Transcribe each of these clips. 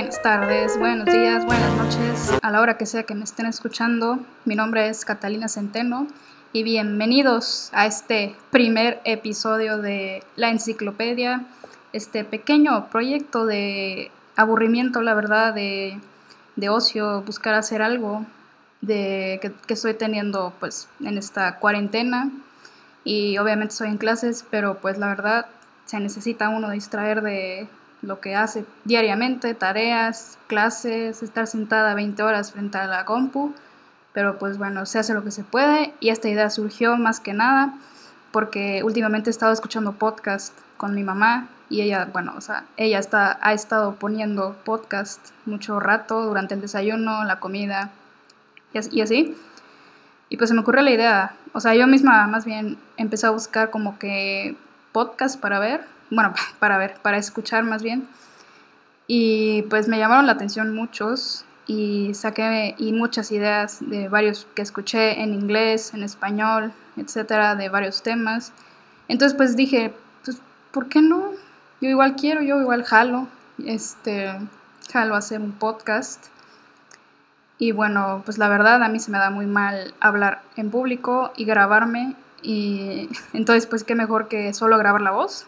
Buenas tardes, buenos días, buenas noches, a la hora que sea que me estén escuchando. Mi nombre es Catalina Centeno y bienvenidos a este primer episodio de La Enciclopedia, este pequeño proyecto de aburrimiento, la verdad, de, ocio, buscar hacer algo de, que, que estoy teniendo pues en esta cuarentena y obviamente estoy en clases, pero pues la verdad se necesita uno distraer de lo que hace diariamente, tareas, clases, estar sentada 20 horas frente a la compu, pero pues bueno, se hace lo que se puede y esta idea surgió más que nada porque últimamente he estado escuchando podcast con mi mamá y ella, bueno, o sea, ella está, ha estado poniendo podcast mucho rato durante el desayuno, la comida y así. Y pues se me ocurrió la idea, o sea, yo misma más bien empecé a buscar como que podcast para ver bueno, para ver, para escuchar más bien. Y pues me llamaron la atención muchos y saqué y muchas ideas de varios que escuché en inglés, en español, etcétera, de varios temas. Entonces pues dije, pues ¿por qué no? Yo igual quiero, yo igual jalo, este, jalo hacer un podcast. Y bueno, pues la verdad a mí se me da muy mal hablar en público y grabarme y entonces pues qué mejor que solo grabar la voz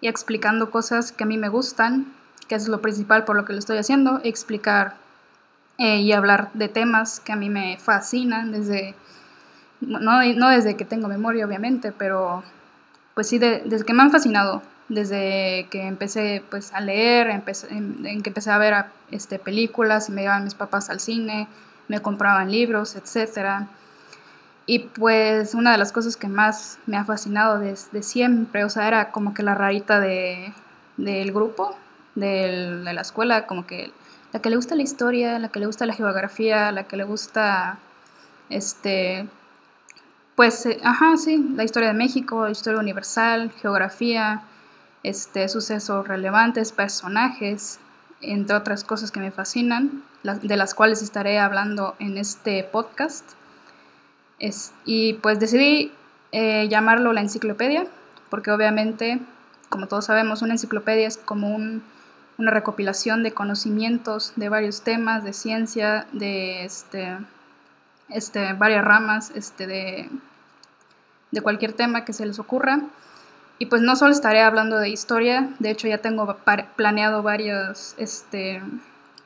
y explicando cosas que a mí me gustan, que es lo principal por lo que lo estoy haciendo, explicar eh, y hablar de temas que a mí me fascinan desde, no, no desde que tengo memoria obviamente, pero pues sí, desde que me han fascinado, desde que empecé pues a leer, empecé, en, que empecé a ver este, películas, me llevaban mis papás al cine, me compraban libros, etcétera y pues una de las cosas que más me ha fascinado desde siempre, o sea, era como que la rarita de, del grupo, de la escuela, como que la que le gusta la historia, la que le gusta la geografía, la que le gusta, este, pues, eh, ajá, sí, la historia de México, historia universal, geografía, este, sucesos relevantes, personajes, entre otras cosas que me fascinan, de las cuales estaré hablando en este podcast y pues decidí eh, llamarlo la enciclopedia, porque obviamente, como todos sabemos, una enciclopedia es como una recopilación de conocimientos de varios temas, de ciencia, de este, este, varias ramas este, de, de cualquier tema que se les ocurra. Y pues no solo estaré hablando de historia, de hecho ya tengo planeado varios, este,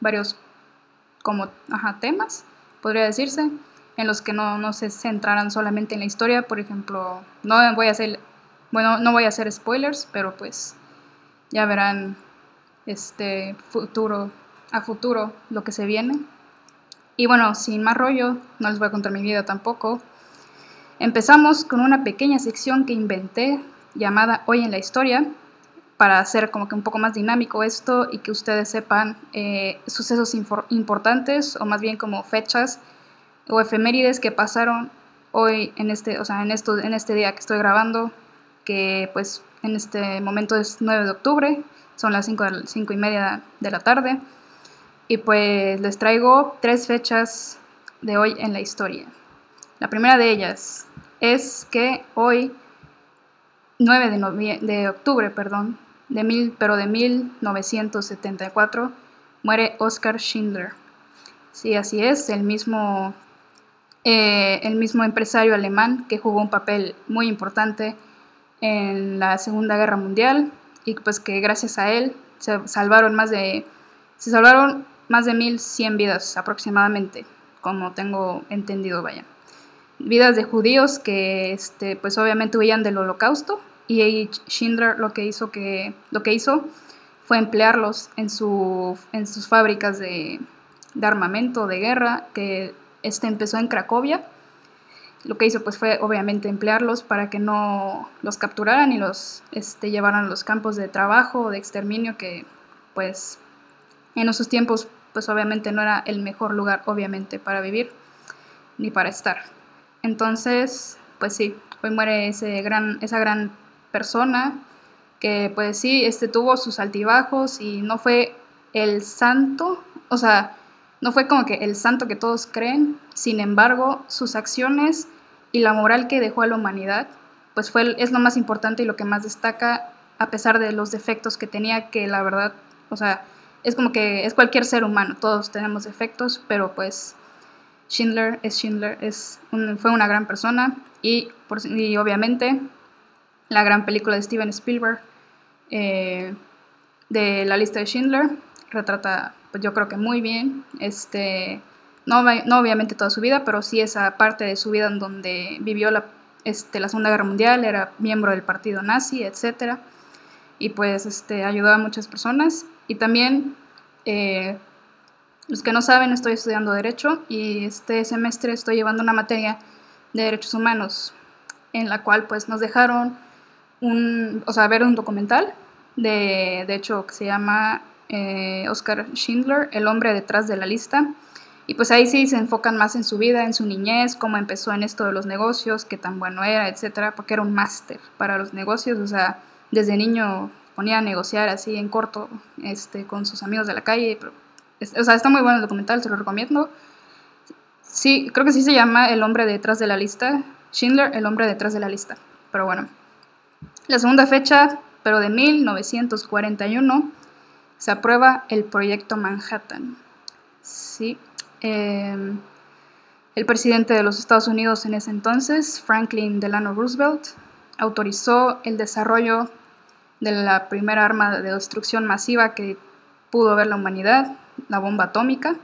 varios como temas, podría decirse en los que no, no se centraran solamente en la historia. Por ejemplo, no voy a hacer, bueno, no voy a hacer spoilers, pero pues ya verán este futuro a futuro lo que se viene. Y bueno, sin más rollo, no les voy a contar mi vida tampoco. Empezamos con una pequeña sección que inventé llamada Hoy en la Historia, para hacer como que un poco más dinámico esto y que ustedes sepan eh, sucesos importantes o más bien como fechas o efemérides que pasaron hoy en este, o sea, en, esto, en este día que estoy grabando, que pues en este momento es 9 de octubre, son las 5, 5 y media de la tarde, y pues les traigo tres fechas de hoy en la historia. La primera de ellas es que hoy, 9 de, de octubre, perdón, de mil, pero de 1974, muere Oscar Schindler. Sí, así es, el mismo eh, el mismo empresario alemán que jugó un papel muy importante en la Segunda Guerra Mundial y pues que gracias a él se salvaron más de se salvaron más de 1100 vidas aproximadamente, como tengo entendido, vaya. Vidas de judíos que este pues obviamente huían del Holocausto y Schindler lo que hizo que lo que hizo fue emplearlos en su en sus fábricas de, de armamento de guerra que este empezó en Cracovia. Lo que hizo pues fue obviamente emplearlos para que no los capturaran y los este, llevaran a los campos de trabajo o de exterminio que pues en esos tiempos pues obviamente no era el mejor lugar obviamente para vivir ni para estar. Entonces pues sí, hoy muere ese gran, esa gran persona que pues sí, este tuvo sus altibajos y no fue el santo, o sea, no fue como que el santo que todos creen, sin embargo, sus acciones y la moral que dejó a la humanidad, pues fue, es lo más importante y lo que más destaca, a pesar de los defectos que tenía, que la verdad, o sea, es como que es cualquier ser humano, todos tenemos defectos, pero pues Schindler es Schindler, es fue una gran persona y, por, y, obviamente la gran película de Steven Spielberg eh, de la lista de Schindler retrata pues yo creo que muy bien este no, no obviamente toda su vida pero sí esa parte de su vida en donde vivió la, este, la Segunda Guerra Mundial era miembro del partido nazi etcétera y pues este ayudó a muchas personas. Y también eh, los que no saben, estoy estudiando Derecho y este semestre estoy llevando una materia de Derechos Humanos en la cual pues nos dejaron un, o sea, ver un documental de, de hecho, que se llama eh, Oscar Schindler, El hombre detrás de la lista. Y pues ahí sí se enfocan más en su vida, en su niñez, cómo empezó en esto de los negocios, qué tan bueno era, etcétera, porque era un máster para los negocios, o sea, desde niño ponía a negociar así en corto este, con sus amigos de la calle, o sea, está muy bueno el documental, se lo recomiendo. Sí, creo que sí se llama El hombre detrás de la lista. Schindler, el hombre detrás de la lista. Pero bueno. La segunda fecha, pero de 1941, se aprueba el proyecto Manhattan. Sí. Em, el presidente de los Estados Unidos en ese entonces, Franklin Delano Roosevelt, autorizó el desarrollo de la primera arma de destrucción masiva que pudo ver la humanidad, la bomba atómica.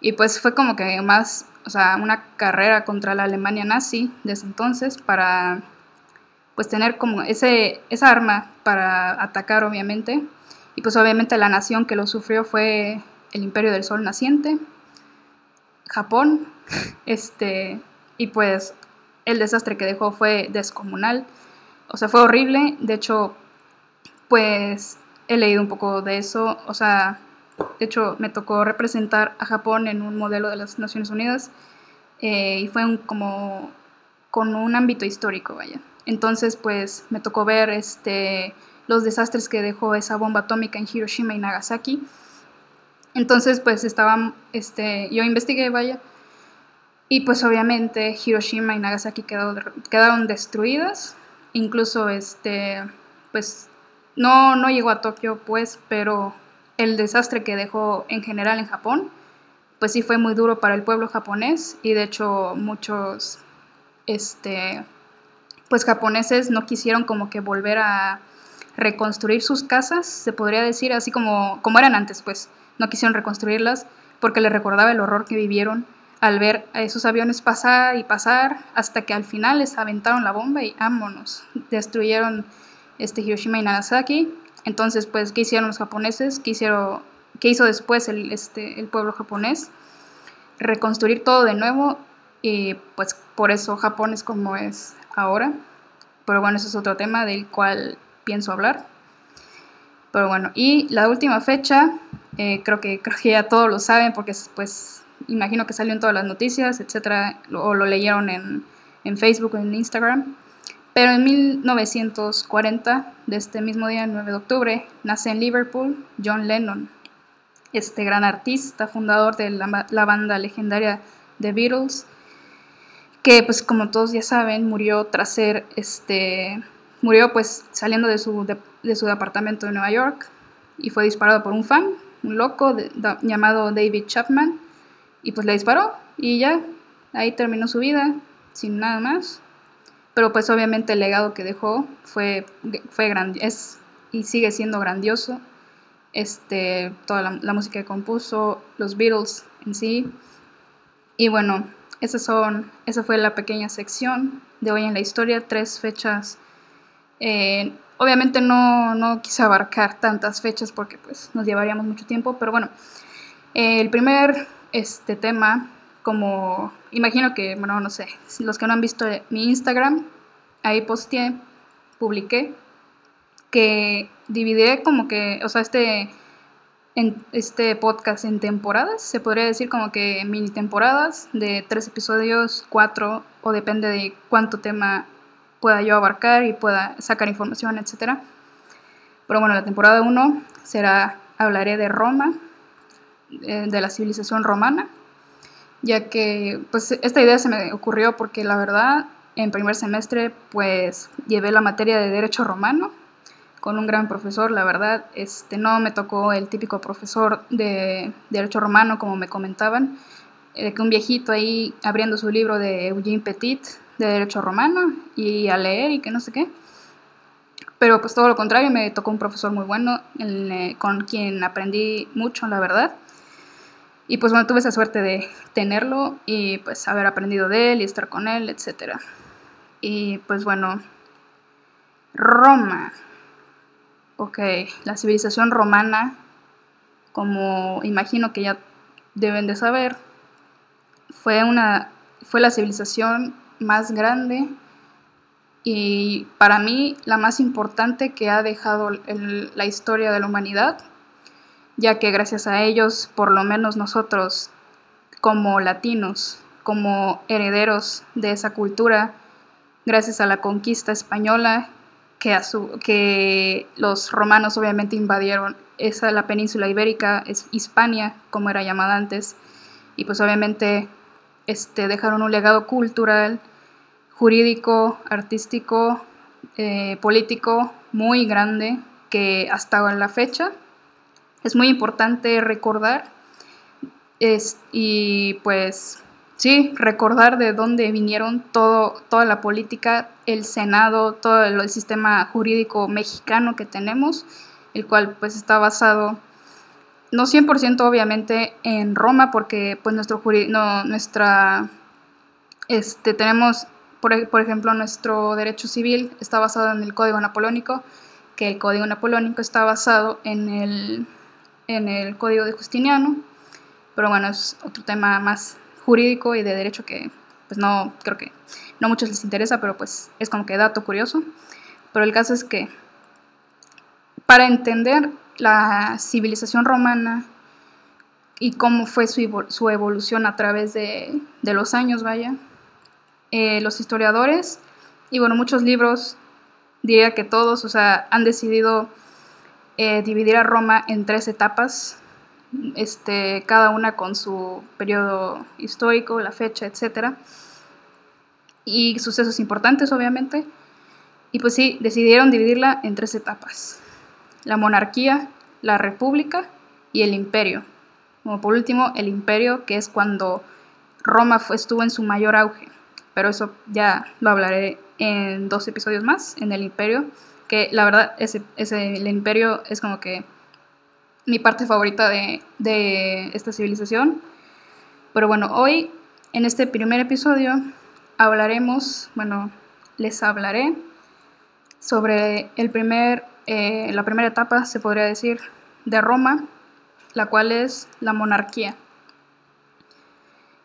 Y pues fue como que más, o sea, una carrera contra la Alemania nazi desde entonces para pues tener como ese, esa arma para atacar obviamente. Y pues obviamente la nación que lo sufrió fue el Imperio del Sol naciente, Japón, este, y pues el desastre que dejó fue descomunal, o sea, fue horrible, de hecho, pues he leído un poco de eso, o sea, de hecho, me tocó representar a Japón en un modelo de las Naciones Unidas eh, y fue un, como con un ámbito histórico, vaya. Entonces, pues me tocó ver este, los desastres que dejó esa bomba atómica en Hiroshima y Nagasaki. Entonces, pues estaban, este, yo investigué, vaya, y pues obviamente Hiroshima y Nagasaki quedaron destruidas. Incluso, este, pues no, no llegó a Tokio, pues, pero el desastre que dejó en general en Japón, pues sí fue muy duro para el pueblo japonés y de hecho muchos, este, pues japoneses no quisieron como que volver a reconstruir sus casas, se podría decir, así como, como eran antes, pues no quisieron reconstruirlas porque les recordaba el horror que vivieron al ver a esos aviones pasar y pasar hasta que al final les aventaron la bomba y vámonos, destruyeron este Hiroshima y Nagasaki entonces, pues, ¿qué hicieron los japoneses? ¿Qué, hizo después el, este, el pueblo japonés? Reconstruir todo de nuevo y pues por eso Japón es como es ahora. Pero bueno, eso es otro tema del cual pienso hablar. Pero bueno, y la última fecha, eh, creo, que, creo que ya todos lo saben porque pues imagino que salió en todas las noticias, etcétera, o lo leyeron en, en Facebook o en Instagram. Pero en 1940, de este mismo día, el 9 de octubre, nace en Liverpool John Lennon, este gran artista, fundador de la, banda legendaria The Beatles, que pues como todos ya saben, murió tras ser, este, murió pues saliendo de su, de, su departamento de Nueva York y fue disparado por un fan, un loco llamado David Chapman, y pues le disparó y ya, ahí terminó su vida, sin nada más pero pues obviamente el legado que dejó fue, fue es y sigue siendo grandioso. Este, toda la, música que compuso, los Beatles en sí. Y bueno, esas son, esa fue la pequeña sección de hoy en la historia, tres fechas. Eh, obviamente no, no, quise abarcar tantas fechas porque pues nos llevaríamos mucho tiempo, pero bueno, el primer este, tema como imagino que, bueno, no sé, los que no han visto mi Instagram, ahí posteé, publiqué, que dividiré como que, o sea, este, en, este podcast en temporadas, se podría decir como que mini temporadas de tres episodios, cuatro, o depende de cuánto tema pueda yo abarcar y pueda sacar información, etc. Pero bueno, la temporada 1 será, hablaré de Roma, eh, de la civilización romana, ya que pues esta idea se me ocurrió porque la verdad en primer semestre pues llevé la materia de derecho romano con un gran profesor, la verdad. Este, no me tocó el típico profesor de Derecho Romano, como me comentaban, eh, que un viejito ahí abriendo su libro de Eugene Petit de Derecho Romano y a leer y que no sé qué. Pero pues todo lo contrario, me tocó un profesor muy bueno, eh, con quien aprendí mucho, la verdad. Y pues bueno, tuve esa suerte de tenerlo y pues haber aprendido de él y estar con él, etc. Y pues bueno, Roma. Ok, la civilización romana, como imagino que ya deben de saber, fue, una, fue la civilización más grande y para mí la más importante que ha dejado la historia de la humanidad ya que gracias a ellos, por lo menos nosotros como latinos, como herederos de esa cultura, gracias a la conquista española, que, a su, que los romanos obviamente invadieron esa, la península ibérica, es Hispania, como era llamada antes, y pues obviamente este, dejaron un legado cultural, jurídico, artístico, eh, político muy grande que hasta la fecha es muy importante recordar. Y pues sí, recordar de dónde vinieron toda la política, el Senado, todo el sistema jurídico mexicano que tenemos, el cual pues está basado no 100% obviamente en Roma porque pues nuestro no, nuestra este tenemos por, por, ejemplo nuestro derecho civil está basado en el Código Napoleónico que el Código Napoleónico está basado en el en el Código de Justiniano, pero bueno, es otro tema más jurídico y de derecho que pues no, creo que no a muchos les interesa, pero pues es como que dato curioso. Pero el caso es que para entender la civilización romana y cómo fue su, su evolución a través de, de los años, vaya, eh, los historiadores y bueno, muchos libros, diría que todos, o sea, han decidido eh, dividir a Roma en tres etapas, este, cada una con su periodo histórico, la fecha, etc. Y sucesos importantes, obviamente. Y pues sí, decidieron dividirla en tres etapas. La monarquía, la república y el imperio. Como por último, el imperio, que es cuando Roma estuvo en su mayor auge. Pero eso ya lo hablaré en dos episodios más, en el imperio que la verdad ese, ese, el imperio es como que mi parte favorita de, de esta civilización. Pero bueno, hoy en este primer episodio hablaremos, bueno, les hablaré sobre el primer, eh, la primera etapa, se podría decir, de Roma, la cual es la monarquía.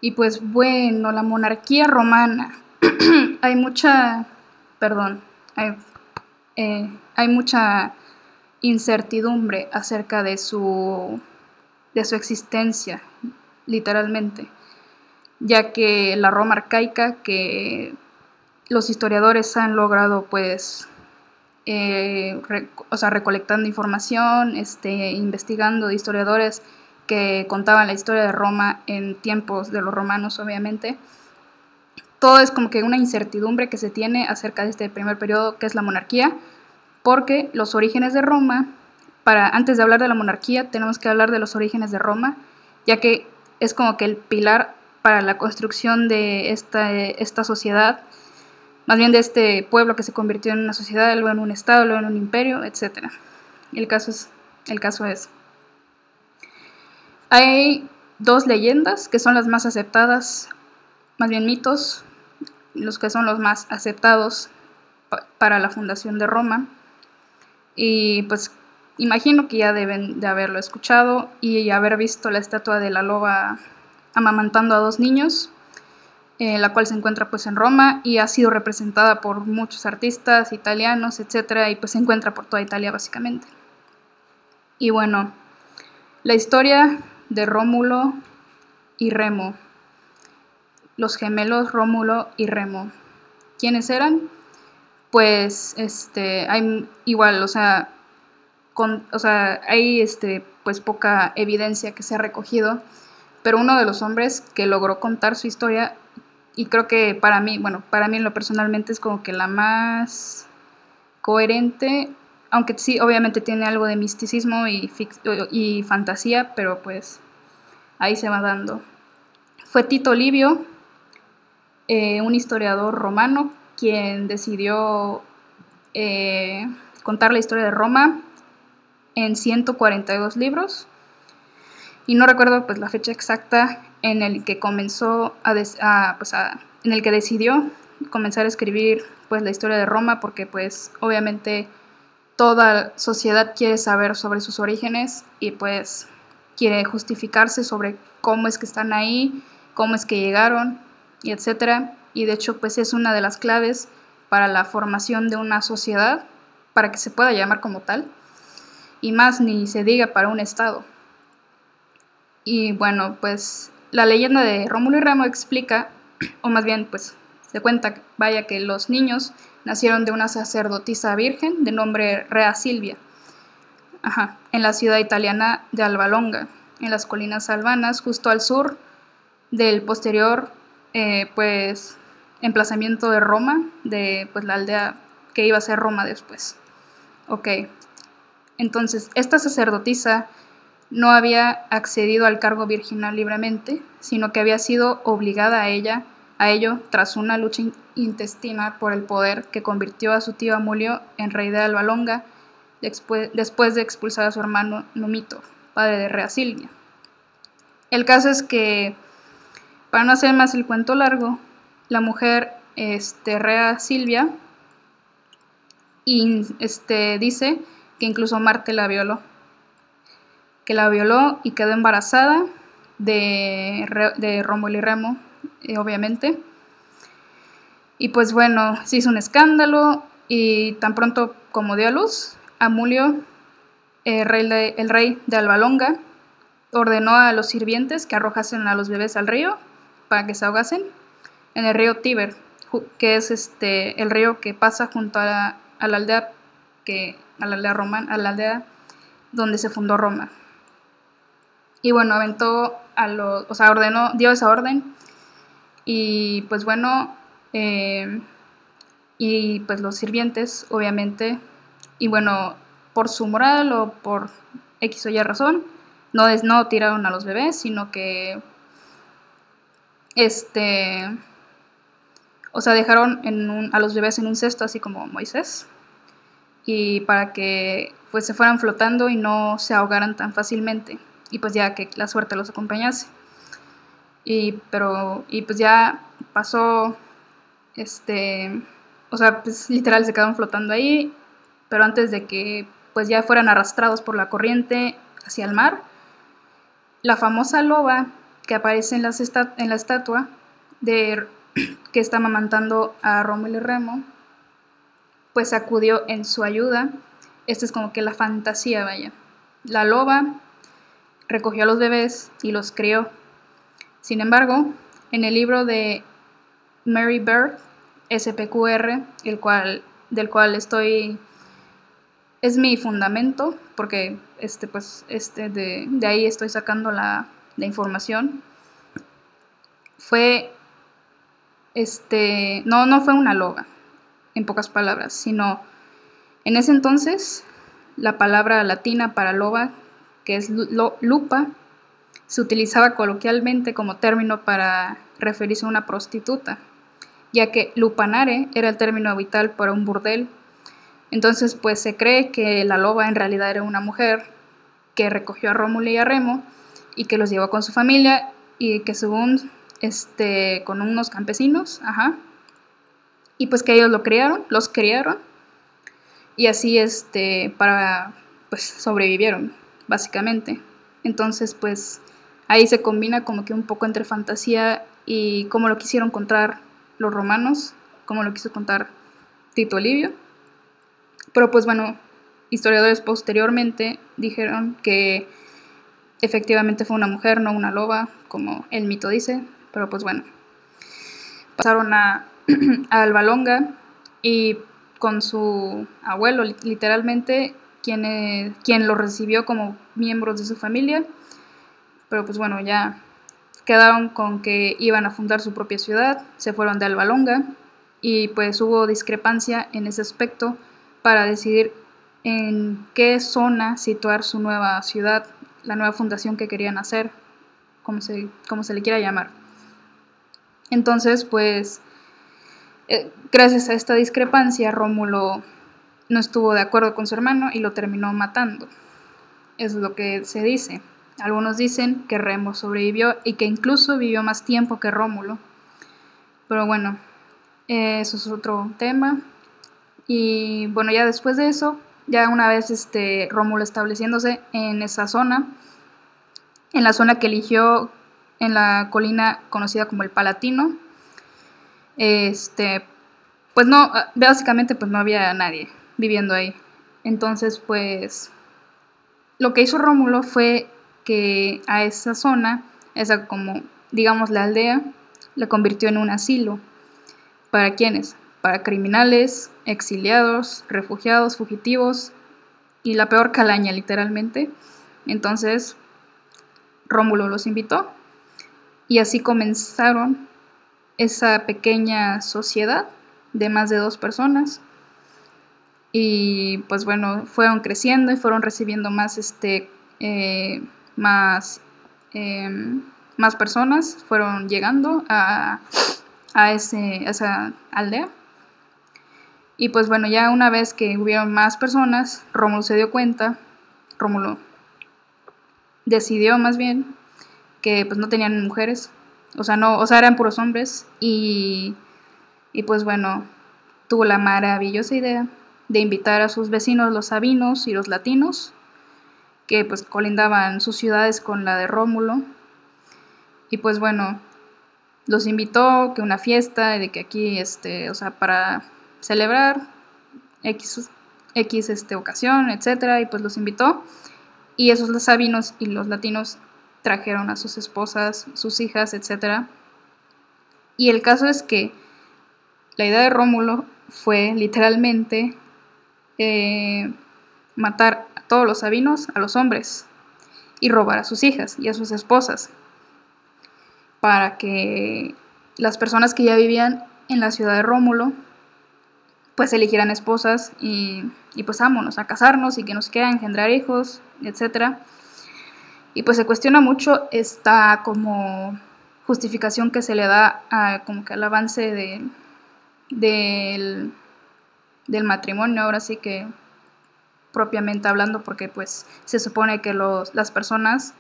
Y pues bueno, la monarquía romana. hay mucha, perdón, hay eh, hay mucha incertidumbre acerca de su, de su existencia, literalmente, ya que la Roma arcaica, que los historiadores han logrado pues eh, o sea, recolectando información, este, investigando historiadores que contaban la historia de Roma en tiempos de los romanos, obviamente. Todo es como que una incertidumbre que se tiene acerca de este primer periodo que es la monarquía, porque los orígenes de Roma, para antes de hablar de la monarquía, tenemos que hablar de los orígenes de Roma, ya que es como que el pilar para la construcción de esta, esta sociedad, más bien de este pueblo que se convirtió en una sociedad, luego en un estado, luego en un imperio, etc. El caso es, el caso es, hay dos leyendas que son las más aceptadas, más bien mitos, los que son los más aceptados para la fundación de Roma. Y pues imagino que ya deben de haberlo escuchado y haber visto la estatua de la loba amamantando a dos niños, eh, la cual se encuentra pues en Roma y ha sido representada por muchos artistas italianos, etcétera, y pues se encuentra por toda Italia básicamente. Y bueno, la historia de Rómulo y Remo, los gemelos Rómulo y Remo. ¿Quiénes eran? pues este, hay igual, o sea, con, o sea, hay este, pues poca evidencia que se ha recogido, pero uno de los hombres que logró contar su historia, y creo que para mí, bueno, para mí lo personalmente es como que la más coherente, aunque sí, obviamente tiene algo de misticismo y, y fantasía, pero pues ahí se va dando. Fue Tito Livio, eh, un historiador romano, quien decidió eh, contar la historia de Roma en 142 libros. Y no recuerdo pues la fecha exacta en el que comenzó a, pues, a, en el que decidió comenzar a escribir pues la historia de Roma porque pues obviamente toda sociedad quiere saber sobre sus orígenes y pues quiere justificarse sobre cómo es que están ahí, cómo es que llegaron y etcétera. Y de hecho pues es una de las claves para la formación de una sociedad para que se pueda llamar como tal y más ni se diga para un estado. Y bueno, pues la leyenda de Rómulo y Remo explica, o más bien pues se cuenta, vaya que los niños nacieron de una sacerdotisa virgen de nombre Rea Silvia, en la ciudad italiana de Albalonga, en las colinas albanas, justo al sur del posterior eh, pues emplazamiento de Roma, de pues la aldea que iba a ser Roma después. Ok, entonces esta sacerdotisa no había accedido al cargo virginal libremente, sino que había sido obligada a ella a ello tras una lucha intestina por el poder que convirtió a su tío Amulio en rey de Alba después de expulsar a su hermano Numito, padre de Rea Silvia. El caso es que, para no hacer más el cuento largo, la mujer este, Rea Silvia este, dice que incluso Marte la violó que la violó y quedó embarazada de, de Rómulo y Remo, eh, obviamente. Y pues bueno, se hizo un escándalo y tan pronto como dio a luz, Amulio, el rey de, el rey de Albalonga, ordenó a los sirvientes que arrojasen a los bebés al río para que se ahogasen en el río Tíber, que es este el río que pasa junto a la aldea que a la aldea romana, a la aldea donde se fundó Roma. Y bueno, aventó a los, o sea, ordenó, dio esa orden. Y pues bueno, eh, y pues los sirvientes, obviamente, y bueno, por su moral o por X o Y razón, no, es, no tiraron a los bebés, sino que, este, o sea, dejaron a los bebés en un cesto, así como Moisés, y para que pues se fueran flotando y no se ahogaran tan fácilmente y pues ya que la suerte los acompañase. Y, pero, y pues ya pasó, este, o sea, pues literal se quedaron flotando ahí, pero antes de que pues ya fueran arrastrados por la corriente hacia el mar, la famosa loba que aparece en, las en la estatua de que está amamantando a Rómulo y Remo, pues acudió en su ayuda. Esta es como que la fantasía, vaya. La loba recogió a los bebés y los crió. Sin embargo, en el libro de Mary Bird, SPQR, el cual, del cual estoy, es mi fundamento, porque este, pues, este, de, ahí estoy sacando la, la información, fue, este, no, no fue una loba, en pocas palabras, sino en ese entonces la palabra latina para loba que es lupa, se utilizaba coloquialmente como término para referirse a una prostituta, ya que lupanare era el término habitual para un burdel. Entonces, pues se cree que la loba en realidad era una mujer que recogió a Rómulo y a Remo y que los llevó con su familia y que según este con unos campesinos, ajá. Y pues que ellos lo criaron, los criaron y así este para pues sobrevivieron básicamente. Entonces, pues ahí se combina como que un poco entre fantasía y cómo lo quisieron contar los romanos, cómo lo quiso contar Tito Livio. Pero pues bueno, historiadores posteriormente dijeron que efectivamente fue una mujer, no una loba, como el mito dice, pero pues bueno. Pasaron a, a Albalonga y con su abuelo literalmente quien, quien lo recibió como miembros de su familia, pero pues bueno, ya quedaron con que iban a fundar su propia ciudad, se fueron de Albalonga y pues hubo discrepancia en ese aspecto para decidir en qué zona situar su nueva ciudad, la nueva fundación que querían hacer, como se, como se le quiera llamar. Entonces, pues, eh, gracias a esta discrepancia, Rómulo no estuvo de acuerdo con su hermano y lo terminó matando. Es lo que se dice. Algunos dicen que Remo sobrevivió y que incluso vivió más tiempo que Rómulo. Pero bueno, eso es otro tema. Y bueno, ya después de eso, ya una vez este Rómulo estableciéndose en esa zona, en la zona que eligió en la colina conocida como el Palatino, este, pues no, básicamente pues no había nadie viviendo ahí. Entonces, pues lo que hizo Rómulo fue que a esa zona, esa como digamos la aldea, la convirtió en un asilo. ¿Para quiénes? Para criminales, exiliados, refugiados, fugitivos y la peor calaña literalmente. Entonces, Rómulo los invitó y así comenzaron esa pequeña sociedad de más de dos personas y pues bueno, fueron creciendo y fueron recibiendo más, este, eh, más, em, más personas, fueron llegando a, a, ese, esa aldea. Y pues bueno, ya una vez que hubieron más personas, Rómulo se dio cuenta, Rómulo decidió más bien que pues no tenían mujeres, o sea, no, o sea, eran puros hombres y, y pues bueno, tuvo la maravillosa idea de invitar a sus vecinos los sabinos y los latinos, que pues colindaban sus ciudades con la de Rómulo. Y pues bueno, los invitó que una fiesta de que aquí, este, o sea, para celebrar X, X este, ocasión, etcétera, y pues los invitó. Y esos los sabinos y los latinos trajeron a sus esposas, sus hijas, etcétera. Y el caso es que la idea de Rómulo fue literalmente eh, matar a todos los sabinos, a los hombres, y robar a sus hijas y a sus esposas, para que las personas que ya vivían en la ciudad de Rómulo, pues eligieran esposas y, y pues vámonos a casarnos y que nos quieran engendrar hijos, etc. Y pues se cuestiona mucho esta como justificación que se le da a, como que al avance de, del del matrimonio, ahora sí que propiamente hablando, porque pues se supone que los, las personas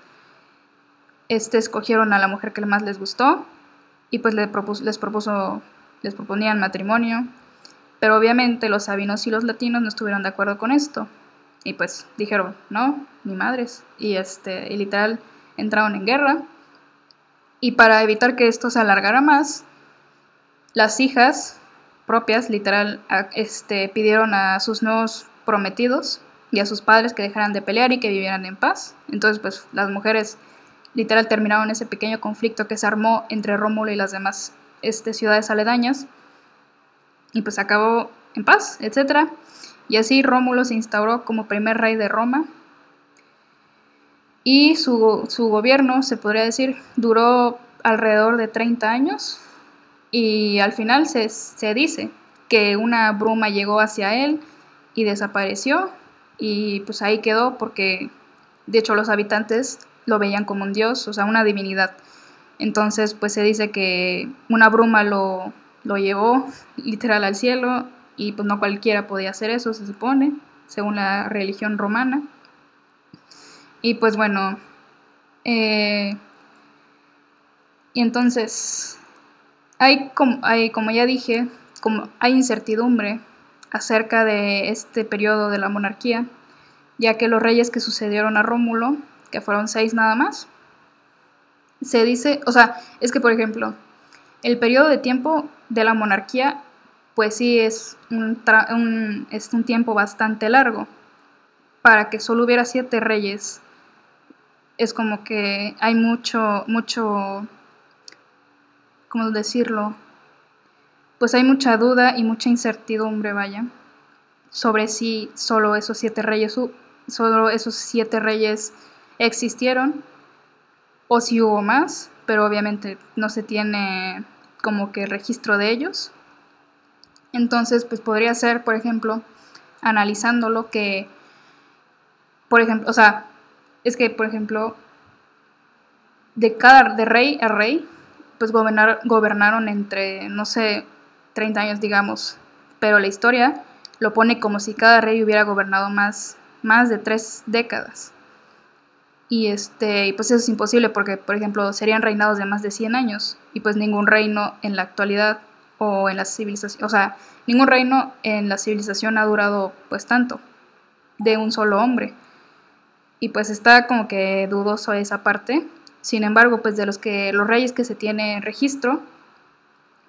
este, escogieron a la mujer que más les gustó y pues les propuso, les propuso, les proponían matrimonio, pero obviamente los sabinos y los latinos no estuvieron de acuerdo con esto y pues dijeron, no, ni madres, y este, y literal entraron en guerra. Y para evitar que esto se alargara más, las hijas propias, literal, este, pidieron a sus nuevos prometidos y a sus padres que dejaran de pelear y que vivieran en paz. Entonces, pues las mujeres literal terminaron ese pequeño conflicto que se armó entre Rómulo y las demás este, ciudades aledañas y pues acabó en paz, etc. Y así Rómulo se instauró como primer rey de Roma y su, su gobierno, se podría decir, duró alrededor de 30 años y al final se, dice que una bruma llegó hacia él y desapareció y pues ahí quedó porque de hecho los habitantes lo veían como un dios, o sea, una divinidad. Entonces pues se dice que una bruma lo, lo llevó literal al cielo y pues no cualquiera podía hacer eso, se supone, según la religión romana. Y pues bueno, eh, y entonces hay, como, hay, como ya dije, como hay incertidumbre acerca de este periodo de la monarquía, ya que los reyes que sucedieron a Rómulo, que fueron seis nada más, se dice, o sea, es que por ejemplo, el periodo de tiempo de la monarquía, pues sí es un, es un tiempo bastante largo. Para que solo hubiera siete reyes, es como que hay mucho, mucho ¿cómo decirlo? Pues hay mucha duda y mucha incertidumbre, vaya, sobre si solo esos siete reyes, solo esos siete reyes existieron o si hubo más, pero obviamente no se tiene como que registro de ellos. Entonces, pues podría ser, por ejemplo, analizándolo que, por ejemplo, o sea, es que, por ejemplo, de cada, de rey a rey, pues gobernaron entre, no sé, 30 años, digamos, pero la historia lo pone como si cada rey hubiera gobernado más, más de tres décadas. Y este, pues eso es imposible porque, por ejemplo, serían reinados de más de 100 años y pues ningún reino en la actualidad o en la civilización, o sea, ningún reino en la civilización ha durado pues tanto de un solo hombre. Y pues está como que dudoso esa parte. Sin embargo, pues de los que los reyes que se tiene en registro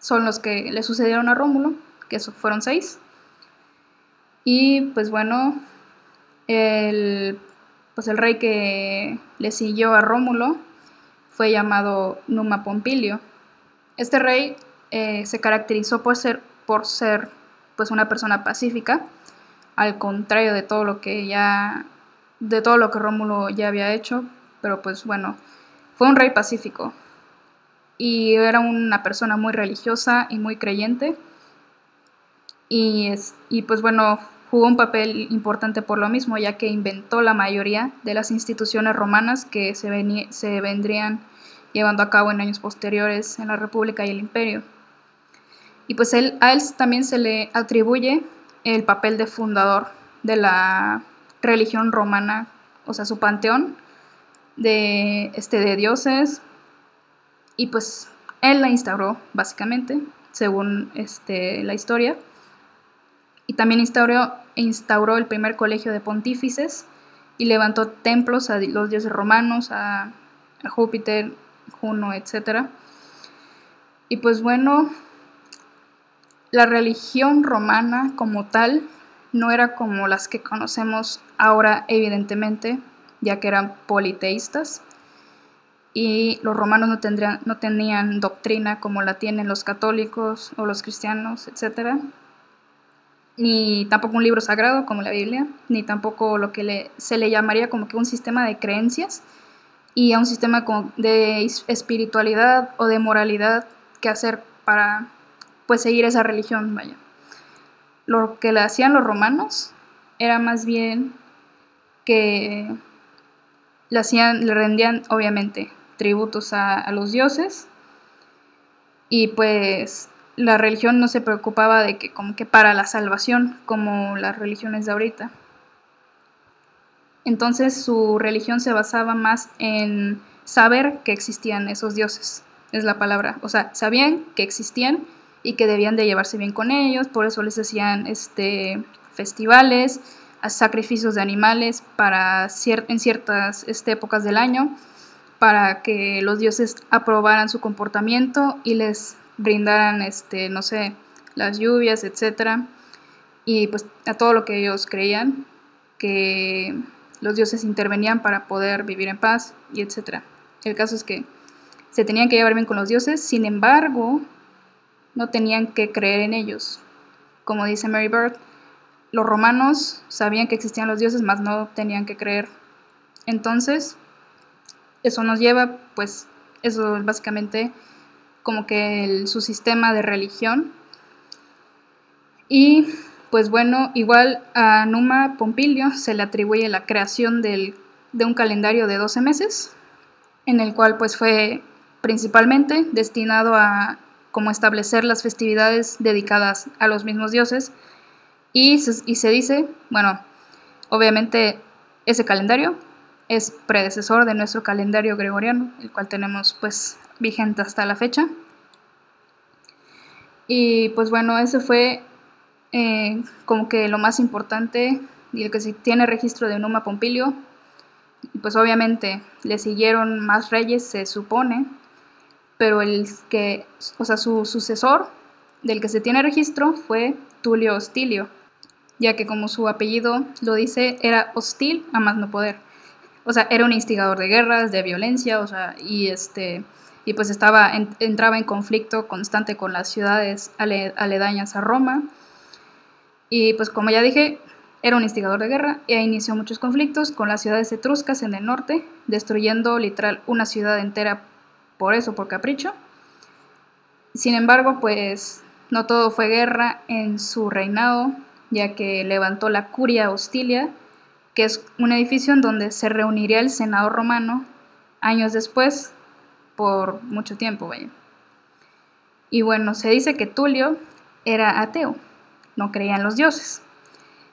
son los que le sucedieron a Rómulo, que fueron seis. Y pues bueno, el, pues el rey que le siguió a Rómulo fue llamado Numa Pompilio. Este rey eh, se caracterizó por ser, por ser pues una persona pacífica, al contrario de todo lo que ya de todo lo que Rómulo ya había hecho, pero pues bueno, fue un rey pacífico y era una persona muy religiosa y muy creyente y, es, y pues bueno, jugó un papel importante por lo mismo, ya que inventó la mayoría de las instituciones romanas que se, se vendrían llevando a cabo en años posteriores en la República y el Imperio. Y pues él, a él también se le atribuye el papel de fundador de la religión romana, o sea, su panteón de, este, de dioses. Y pues él la instauró, básicamente, según este, la historia. Y también instauró, instauró el primer colegio de pontífices y levantó templos a los dioses romanos, a, a Júpiter, Juno, etc. Y pues bueno, la religión romana como tal no era como las que conocemos ahora evidentemente, ya que eran politeístas y los romanos no, tendrían, no tenían doctrina como la tienen los católicos o los cristianos, etc ni tampoco un libro sagrado como la Biblia, ni tampoco lo que se le llamaría como que un sistema de creencias y a un sistema de espiritualidad o de moralidad que hacer para pues seguir esa religión, vaya. Lo que le hacían los romanos era más bien que le hacían, le rendían obviamente tributos a, los dioses y pues la religión no se preocupaba de que como que para la salvación, como las religiones de ahorita. Entonces su religión se basaba más en saber que existían esos dioses, es la palabra. O sea, sabían que existían y que debían de llevarse bien con ellos, por eso les hacían este, festivales, sacrificios de animales para en ciertas este, épocas del año, para que los dioses aprobaran su comportamiento y les brindaran, este, no sé, las lluvias, etcétera, y pues a todo lo que ellos creían que los dioses intervenían para poder vivir en paz y etcétera. El caso es que se tenían que llevar bien con los dioses, sin embargo, no tenían que creer en ellos. Como dice Mary Bird, los romanos sabían que existían los dioses, mas no tenían que creer. Entonces, eso nos lleva, pues, eso es básicamente como que su sistema de religión. Y pues bueno, igual a Numa Pompilio se le atribuye la creación de un calendario de 12 meses, en el cual pues fue principalmente destinado a como establecer las festividades dedicadas a los mismos dioses. Y se dice, bueno, obviamente ese calendario es predecesor de nuestro calendario gregoriano, el cual tenemos pues vigente hasta la fecha. Y pues bueno, eso fue eh, como que lo más importante y el que se tiene registro de Numa Pompilio. Y pues obviamente le siguieron más reyes, se supone, pero el que, o sea, su sucesor del que se tiene registro fue Tulio Hostilio, ya que como su apellido lo dice, era hostil a más no poder. O sea, era un instigador de guerras, de violencia, o sea, y este y pues estaba entraba en conflicto constante con las ciudades aledañas a Roma. Y pues como ya dije, era un instigador de guerra e inició muchos conflictos con las ciudades etruscas en el norte, destruyendo literal una ciudad entera por eso, por capricho. Sin embargo, pues no todo fue guerra en su reinado, ya que levantó la Curia Hostilia, que es un edificio en donde se reuniría el Senado romano años después, por mucho tiempo, vaya. Y bueno, se dice que Tulio era ateo, no creía en los dioses.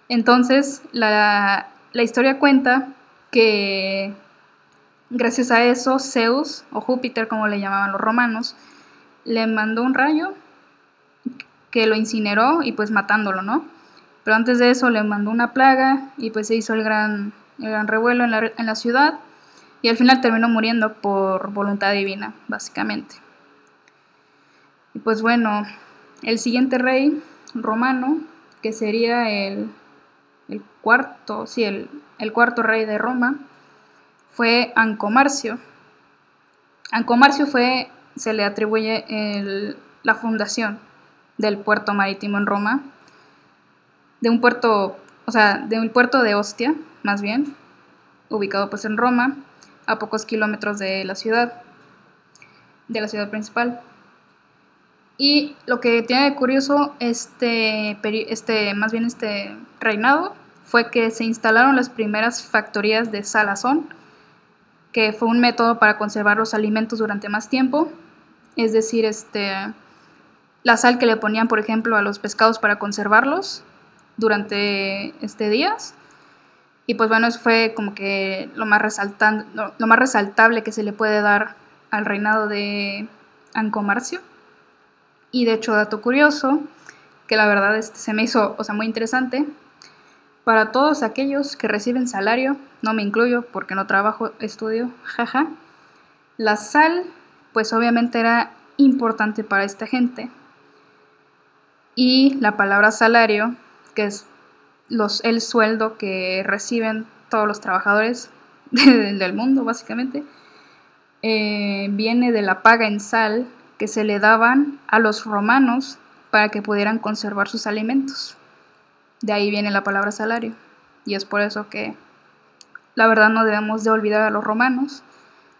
Entonces, la, la historia cuenta que gracias a eso Zeus, o Júpiter como le llamaban los romanos, le mandó un rayo que lo incineró y pues matándolo, ¿no? Pero antes de eso le mandó una plaga y pues se hizo el gran, gran revuelo en la, en la ciudad y al final terminó muriendo por voluntad divina, básicamente. Y pues bueno, el siguiente rey romano, que sería el, el cuarto, sí, el, el, cuarto rey de Roma, fue Ancomarcio. Ancomarcio fue, se le atribuye el, la fundación del puerto marítimo en Roma, de un puerto, o sea, de un puerto de Ostia, más bien, ubicado pues en Roma, a pocos kilómetros de la ciudad, de la ciudad principal. Y lo que tiene de curioso este, este, más bien este reinado fue que se instalaron las primeras factorías de salazón, que fue un método para conservar los alimentos durante más tiempo, es decir, este, la sal que le ponían, por ejemplo, a los pescados para conservarlos durante este días. Y pues bueno, eso fue como que lo más, resaltante, lo más resaltable que se le puede dar al reinado de Ancomarcio. Y de hecho, dato curioso, que la verdad este, se me hizo o sea, muy interesante, para todos aquellos que reciben salario, no me incluyo porque no trabajo, estudio, jaja, la sal pues obviamente era importante para esta gente. Y la palabra salario, que es el sueldo que reciben todos los trabajadores del mundo, básicamente, eh, viene de la paga en sal que se le daban a los romanos para que pudieran conservar sus alimentos. De ahí viene la palabra salario. Y es por eso que la verdad no debemos de olvidar a los romanos,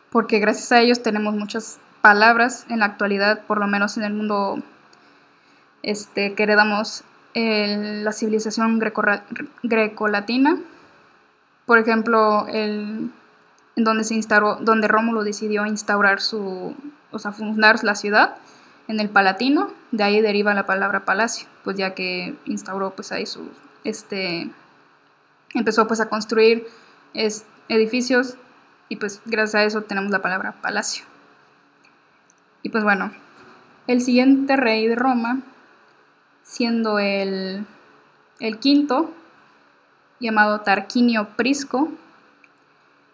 porque gracias a ellos tenemos muchas palabras en la actualidad, por lo menos en el mundo este, que heredamos la civilización greco-latina. Por ejemplo, el, en donde se instaló, donde Rómulo decidió instaurar su, o sea, fundar la ciudad en el Palatino, de ahí deriva la palabra palacio, pues ya que instauró pues ahí su, este, empezó pues a construir edificios y pues gracias a eso tenemos la palabra palacio. Y pues bueno, el siguiente rey de Roma siendo el, quinto, llamado Tarquinio Prisco.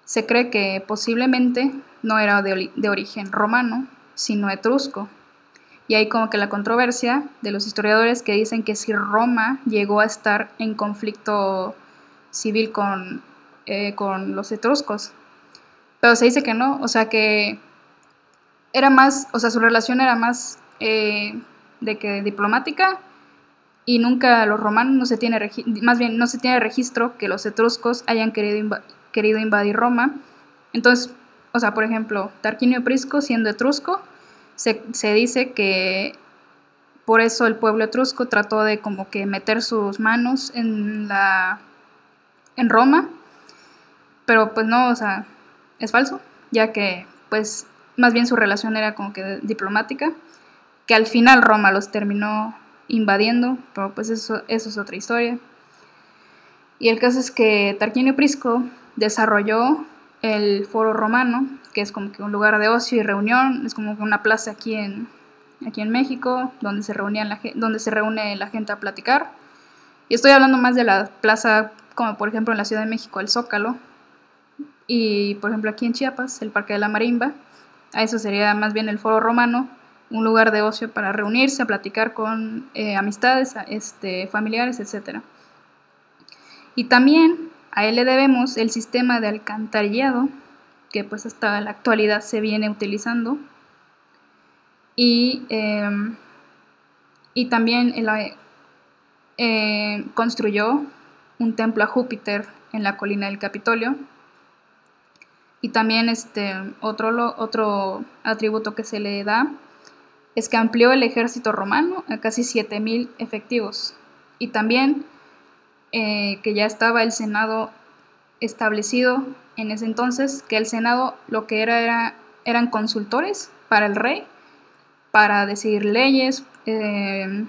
Se cree que posiblemente no era de, de, origen romano, sino etrusco. Y hay como que la controversia de los historiadores que dicen que si Roma llegó a estar en conflicto civil con, eh, con los etruscos. Pero se dice que no, o sea que era más, o sea, su relación era más eh, de que diplomática y nunca los romanos no se tiene más bien no se tiene registro que los etruscos hayan querido, querido invadir Roma. Entonces, o sea, por ejemplo, Tarquinio Prisco siendo etrusco, se, se, dice que por eso el pueblo etrusco trató de como que meter sus manos en la en Roma, pero pues no, o sea, es falso, ya que pues más bien su relación era como que diplomática, que al final Roma los terminó invadiendo, pero pues eso, es otra historia. Y el caso es que Tarquinio Prisco desarrolló el foro romano, que es como que un lugar de ocio y reunión, es como una plaza aquí en, aquí en México, donde se, reunían la, donde se reúne la gente a platicar. Y estoy hablando más de la plaza, como por ejemplo en la Ciudad de México, el Zócalo, y por ejemplo aquí en Chiapas, el Parque de la Marimba. A eso sería más bien el foro romano, un lugar de ocio para reunirse, a platicar con eh, amistades, este, familiares, etc. Y también a él le debemos el sistema de alcantarillado, que pues hasta la actualidad se viene utilizando. Y, em, y también él, eh, construyó un templo a Júpiter en la colina del Capitolio. Y también este, otro, otro atributo que se le da es que amplió el ejército romano a casi 7.000 efectivos y también eh, que ya estaba el Senado establecido en ese entonces, que el Senado lo que era, era eran consultores para el rey, para decidir leyes, eh,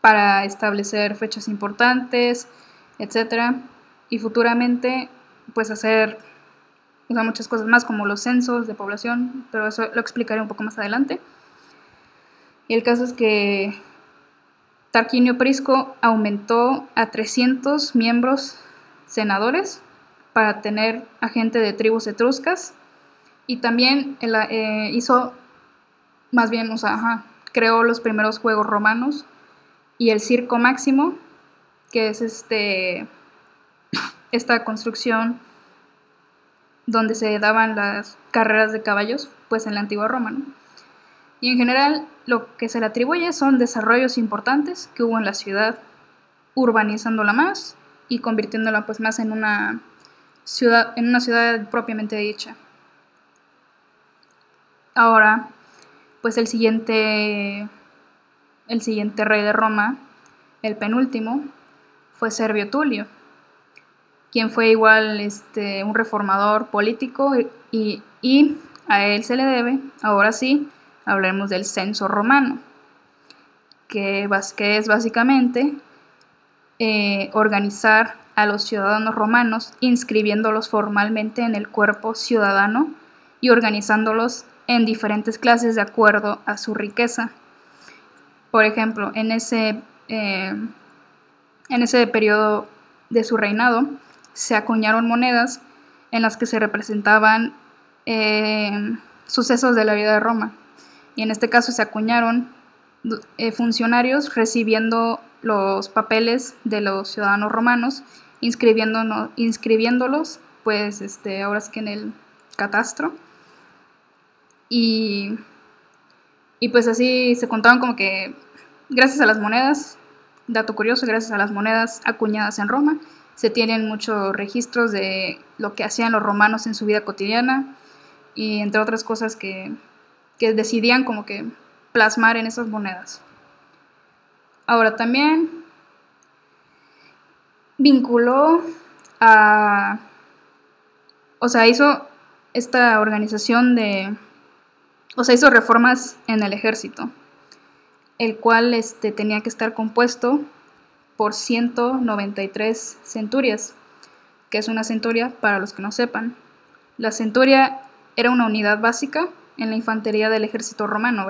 para establecer fechas importantes, etc. Y futuramente, pues hacer muchas cosas más como los censos de población, pero eso lo explicaré un poco más adelante. Y el caso es que Tarquinio Prisco aumentó a 300 miembros senadores para tener a gente de tribus etruscas y también eh, hizo, más bien, o sea, creó los primeros juegos romanos y el circo máximo, que es este, esta construcción donde se daban las carreras de caballos, pues en la antigua Roma. Y en general lo que se le atribuye son desarrollos importantes que hubo en la ciudad, urbanizándola más y convirtiéndola pues más en una ciudad, en una ciudad propiamente dicha. Ahora, pues el siguiente, el siguiente rey de Roma, el penúltimo, fue Servio Tulio quien fue igual este, un reformador político y, a él se le debe, ahora sí, hablemos del censo romano, que, es básicamente eh, organizar a los ciudadanos romanos, inscribiéndolos formalmente en el cuerpo ciudadano y organizándolos en diferentes clases de acuerdo a su riqueza. Por ejemplo, en ese, eh, en ese periodo de su reinado, se acuñaron monedas en las que se representaban eh, sucesos de la vida de Roma. Y en este caso se acuñaron eh, funcionarios recibiendo los papeles de los ciudadanos romanos, inscribiéndolos, pues este, ahora sí que en el catastro. Y, y pues así se contaban como que gracias a las monedas, dato curioso, gracias a las monedas acuñadas en Roma, se tienen muchos registros de lo que hacían los romanos en su vida cotidiana y entre otras cosas que, decidían como que plasmar en esas monedas. Ahora también vinculó a, o sea, hizo esta organización de, o sea, hizo reformas en el ejército, el cual este, tenía que estar compuesto por 193 centurias, que es una centuria para los que no sepan. La centuria era una unidad básica en la infantería del ejército romano.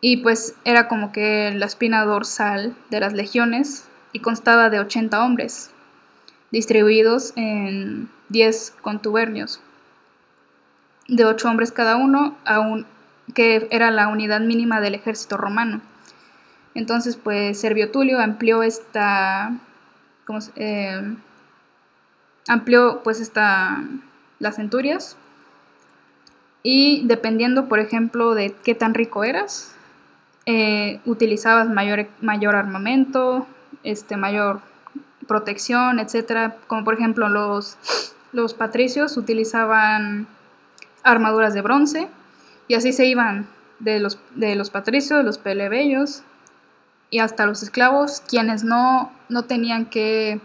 Y pues era como que la espina dorsal de las legiones y constaba de 80 hombres, distribuidos en 10 contubernios, de 8 hombres cada uno, que era la unidad mínima del ejército romano. Entonces, pues Servio Tulio amplió esta, ¿cómo eh, amplió pues esta, las centurias y dependiendo, por ejemplo, de qué tan rico eras, eh, utilizabas mayor, mayor armamento, este, mayor protección, etcétera. Como por ejemplo los, los patricios utilizaban armaduras de bronce y así se iban de los, de los patricios, los plebeyos, y hasta los esclavos, quienes no, no tenían que,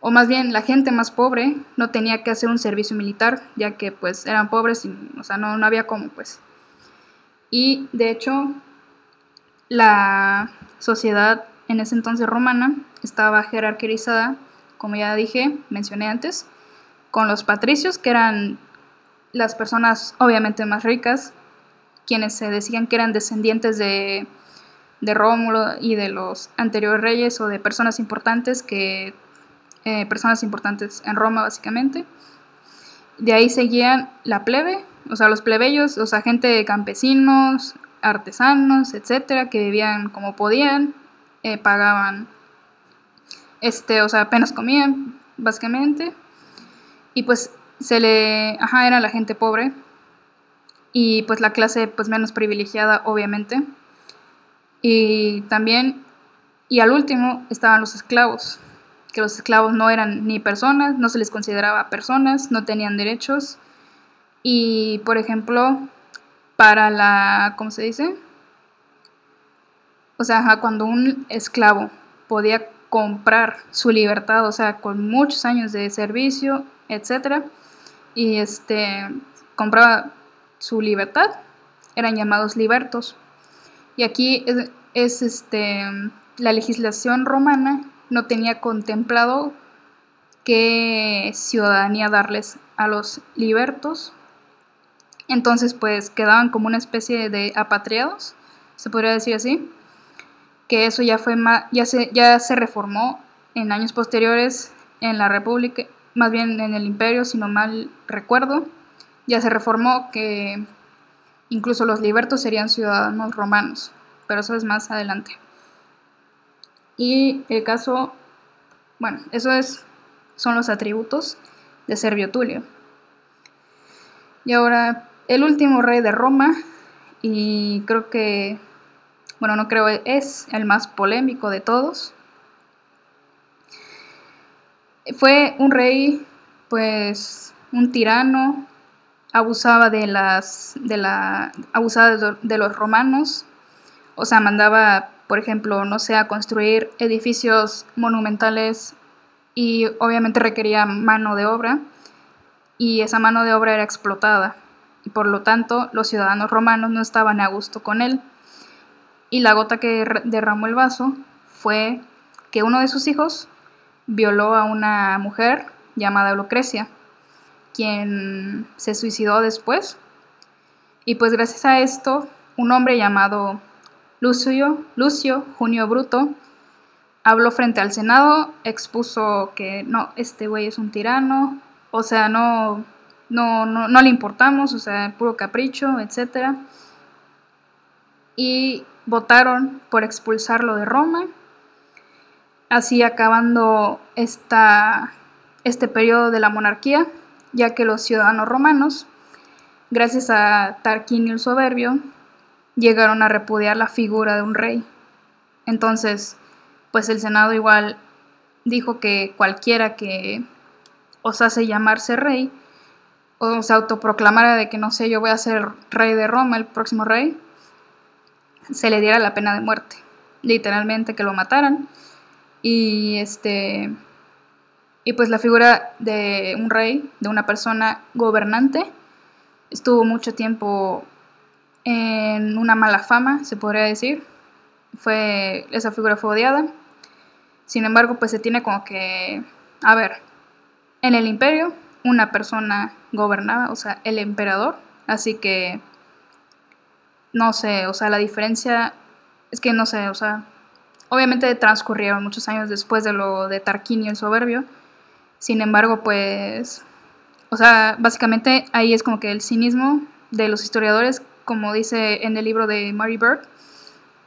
o más bien la gente más pobre no tenía que hacer un servicio militar, ya que pues eran pobres y, o sea, no, no había cómo pues. Y de hecho, la sociedad en ese entonces romana estaba jerarquizada, como ya dije, mencioné antes, con los patricios, que eran las personas obviamente más ricas, quienes se decían que eran descendientes de de Rómulo y de los anteriores reyes o de personas importantes que eh, personas importantes en Roma básicamente. De ahí seguían la plebe, o sea, los plebeyos, o sea, gente de campesinos, artesanos, etcétera, que vivían como podían, eh, pagaban, este, o sea, apenas comían, básicamente. Y pues se le, ajá, era la gente pobre y pues la clase pues menos privilegiada, obviamente. Y también, y al último, estaban los esclavos, que los esclavos no eran ni personas, no se les consideraba personas, no tenían derechos. Y, por ejemplo, para la, ¿cómo se dice? o sea, cuando un esclavo podía comprar su libertad, o sea, con muchos años de servicio, etcétera, y este compraba su libertad, eran llamados libertos. Y aquí es, este la legislación romana no tenía contemplado qué ciudadanía darles a los libertos. Entonces, pues quedaban como una especie de apatriados, se podría decir así que eso ya fue ya se, ya se reformó en años posteriores en la República, más bien en el Imperio, si no mal recuerdo, ya se reformó que incluso los libertos serían ciudadanos romanos, pero eso es más adelante. Y el caso, bueno, eso es, son los atributos de Servio Tulio. Y ahora, el último rey de Roma, y creo que bueno, no creo, es el más polémico de todos. Fue un rey, pues, un tirano, abusaba de las, de la, abusaba de los romanos, o sea, mandaba, por ejemplo, no sé, a construir edificios monumentales y obviamente requería mano de obra y esa mano de obra era explotada y por lo tanto los ciudadanos romanos no estaban a gusto con él. Y la gota que derramó el vaso fue que uno de sus hijos violó a una mujer llamada Lucrecia, quien se suicidó después. Y pues gracias a esto, un hombre llamado Lucio, Lucio Junio Bruto habló frente al Senado, expuso que no, este güey es un tirano, o sea, no, no, no, no le importamos, o sea, puro capricho, etc. Y votaron por expulsarlo de Roma, así acabando esta, este periodo de la monarquía, ya que los ciudadanos romanos, gracias a Tarquinio el Soberbio, llegaron a repudiar la figura de un rey. Entonces, pues el Senado igual dijo que cualquiera que osase llamarse rey o se autoproclamara de que no sé, yo voy a ser rey de Roma, el próximo rey, se le diera la pena de muerte, literalmente que lo mataran. Y este y pues la figura de un rey, de una persona gobernante, estuvo mucho tiempo en una mala fama, se podría decir. Fue esa figura fue odiada. Sin embargo, pues se tiene como que a ver, en el imperio una persona gobernaba, o sea, el emperador, así que no sé, o sea, la diferencia es que no sé, o sea, obviamente transcurrieron muchos años después de lo de Tarquinio el soberbio, sin embargo, pues, o sea, básicamente ahí es como que el cinismo de los historiadores, como dice en el libro de Mary Bird,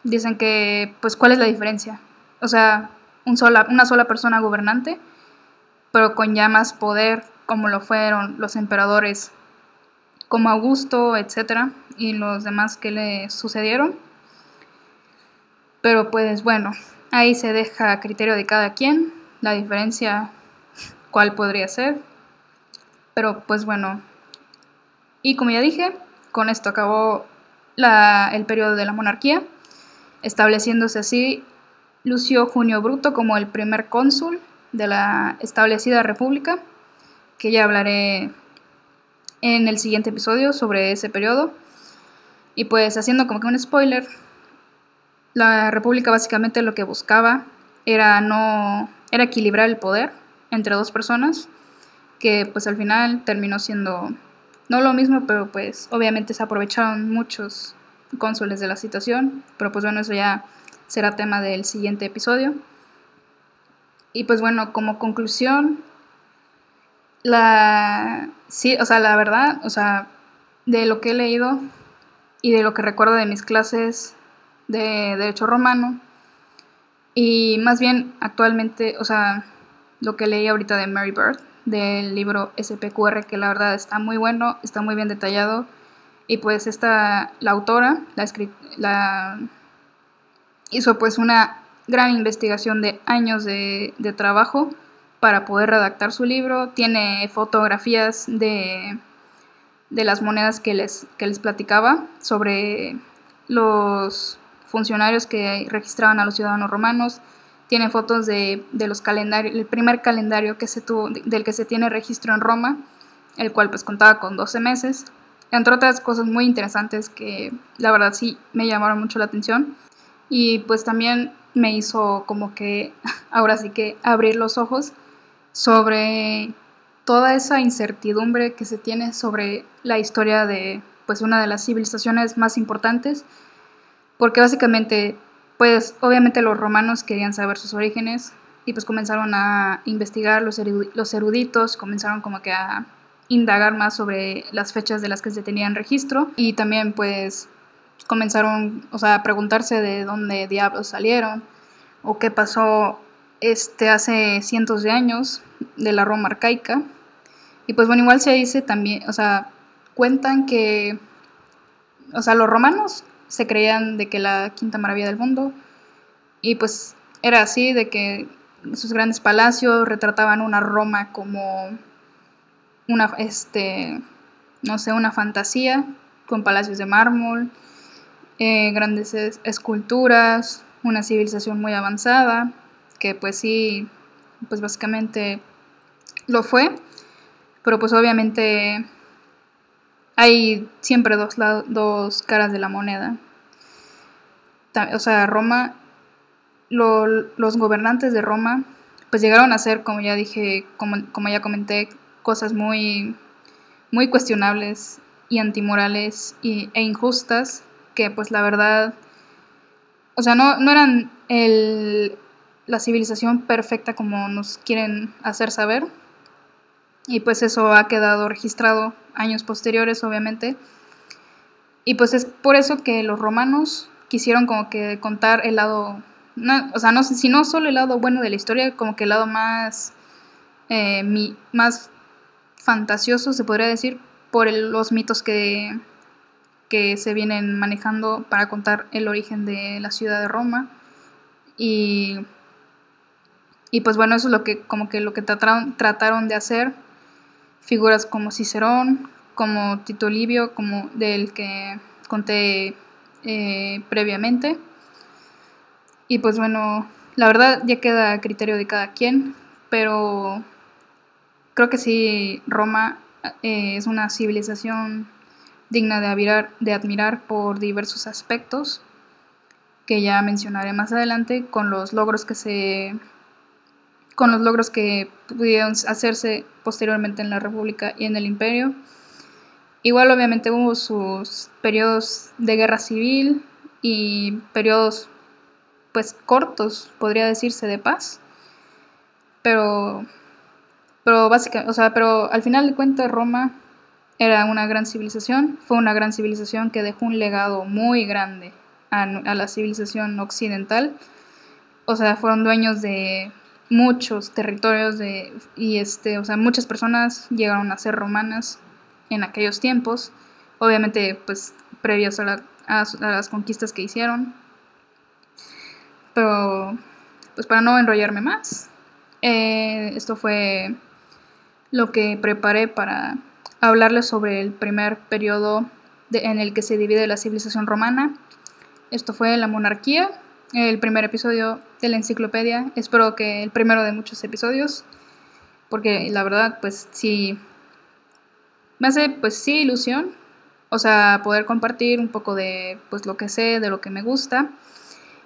dicen que, pues, ¿cuál es la diferencia? O sea, un sola, una sola persona gobernante, pero con ya más poder, como lo fueron los emperadores como Augusto, etcétera, y los demás que le sucedieron. Pero pues bueno, ahí se deja a criterio de cada quien la diferencia, cuál podría ser. Pero pues bueno, y como ya dije, con esto acabó el periodo de la monarquía, estableciéndose así Lucio Junio Bruto como el primer cónsul de la establecida república, que ya hablaré en el siguiente episodio sobre ese periodo. Y pues haciendo como que un spoiler, la República básicamente lo que buscaba era no era equilibrar el poder entre dos personas, que pues al final terminó siendo no lo mismo, pero pues obviamente se aprovecharon muchos cónsules de la situación, pero pues bueno, eso ya será tema del siguiente episodio. Y pues bueno, como conclusión, la sí, o sea, la verdad, o sea, de lo que he leído y de lo que recuerdo de mis clases de Derecho Romano, y más bien actualmente, o sea, lo que leí ahorita de Mary Bird, del libro SPQR, que la verdad está muy bueno, está muy bien detallado, y pues esta, la autora, la, la hizo pues una gran investigación de años de, de trabajo para poder redactar su libro. Tiene fotografías de, de las monedas que les, que les platicaba sobre los funcionarios que registraban a los ciudadanos romanos, tiene fotos de, los calendarios, el primer calendario que se tuvo, del que se tiene registro en Roma, el cual pues contaba con 12 meses, entre otras cosas muy interesantes que la verdad sí me llamaron mucho la atención. Y pues también me hizo como que ahora sí que abrir los ojos sobre toda esa incertidumbre que se tiene sobre la historia de pues una de las civilizaciones más importantes porque básicamente pues obviamente los romanos querían saber sus orígenes y pues comenzaron a investigar los, eruditos comenzaron como que a indagar más sobre las fechas de las que se tenían registro y también pues comenzaron, o sea, a preguntarse de dónde diablos salieron o qué pasó este hace cientos de años de la Roma arcaica. Y pues bueno, igual se dice también, o sea, cuentan que, o sea, los romanos se creían de que la quinta maravilla del mundo. Y pues era así, de que sus grandes palacios retrataban una Roma como una, este, no sé, una fantasía con palacios de mármol, eh, grandes esculturas, una civilización muy avanzada, que pues sí, pues básicamente lo fue, pero pues obviamente hay siempre dos, dos caras de la moneda. O sea, Roma, los gobernantes de Roma, pues llegaron a ser, como ya dije, como, como ya comenté, cosas muy, muy cuestionables y antimorales y, e injustas que pues la verdad, o sea, no, no eran el, la civilización perfecta como nos quieren hacer saber. Y pues eso ha quedado registrado años posteriores, obviamente. Y pues es por eso que los romanos quisieron como que contar el lado, no, o sea, no, si no solo el lado bueno de la historia, como que el lado más, eh, mi, más fantasioso, se podría decir, por los mitos que, que se vienen manejando para contar el origen de la ciudad de Roma. Y, y pues bueno, eso es lo que, como que lo que trataron, trataron de hacer. Figuras como Cicerón, como Tito Livio, como del que conté eh, previamente. Y pues bueno, la verdad ya queda a criterio de cada quien, pero creo que sí, Roma eh, es una civilización digna de admirar, de admirar por diversos aspectos que ya mencionaré más adelante con los logros que se con los logros que pudieron hacerse posteriormente en la República y en el Imperio. Igual obviamente hubo sus periodos de guerra civil y periodos pues cortos, podría decirse, de paz. Pero pero básicamente, o sea, pero al final de cuentas Roma era una gran civilización, fue una gran civilización que dejó un legado muy grande a, la civilización occidental. O sea, fueron dueños de muchos territorios de, y este, o sea, muchas personas llegaron a ser romanas en aquellos tiempos, obviamente pues previas a, las conquistas que hicieron. Pero pues para no enrollarme más, eh, esto fue lo que preparé para hablarles sobre el primer periodo en el que se divide la civilización romana. Esto fue la monarquía, el primer episodio de la enciclopedia. Espero que el primero de muchos episodios, porque la verdad, pues sí, me hace pues sí ilusión, o sea, poder compartir un poco de pues lo que sé, de lo que me gusta.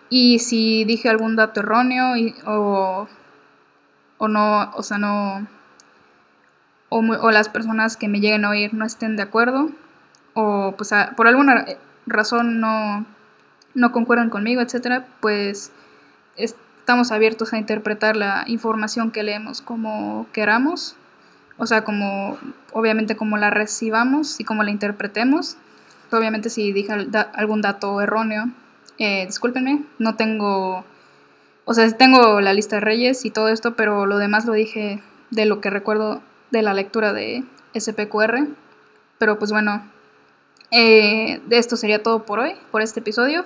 Y si dije algún dato erróneo o, o no, o sea, no, o, las personas que me lleguen a oír no estén de acuerdo o pues por alguna razón no, no concuerdan conmigo, etcétera, pues estamos abiertos a interpretar la información que leemos como queramos, o sea, como obviamente como la recibamos y como la interpretemos. Obviamente si dije algún dato erróneo, eh, discúlpenme, no tengo, o sea, tengo la lista de reyes y todo esto, pero lo demás lo dije de lo que recuerdo de la lectura de SPQR. Pero pues bueno, eh, de esto sería todo por hoy, por este episodio.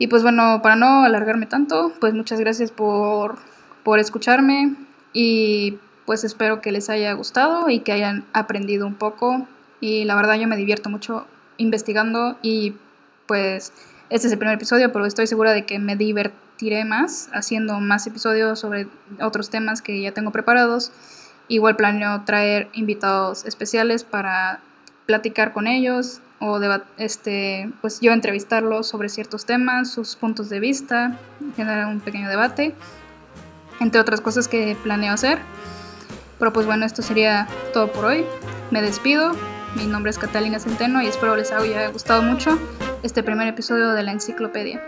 Y pues bueno, para no alargarme tanto, pues muchas gracias por, por escucharme y pues espero que les haya gustado y que hayan aprendido un poco. Y la verdad yo me divierto mucho investigando y pues Este es el primer episodio, pero estoy segura de que me divertiré más haciendo más episodios sobre otros temas que ya tengo preparados. Igual planeo traer invitados especiales para platicar con ellos o este, pues yo entrevistarlos sobre ciertos temas, sus puntos de vista, generar un pequeño debate, entre otras cosas que planeo hacer. Pero pues bueno, esto sería todo por hoy. Me despido. Mi nombre es Catalina Centeno y espero les haya gustado mucho este primer episodio de la enciclopedia.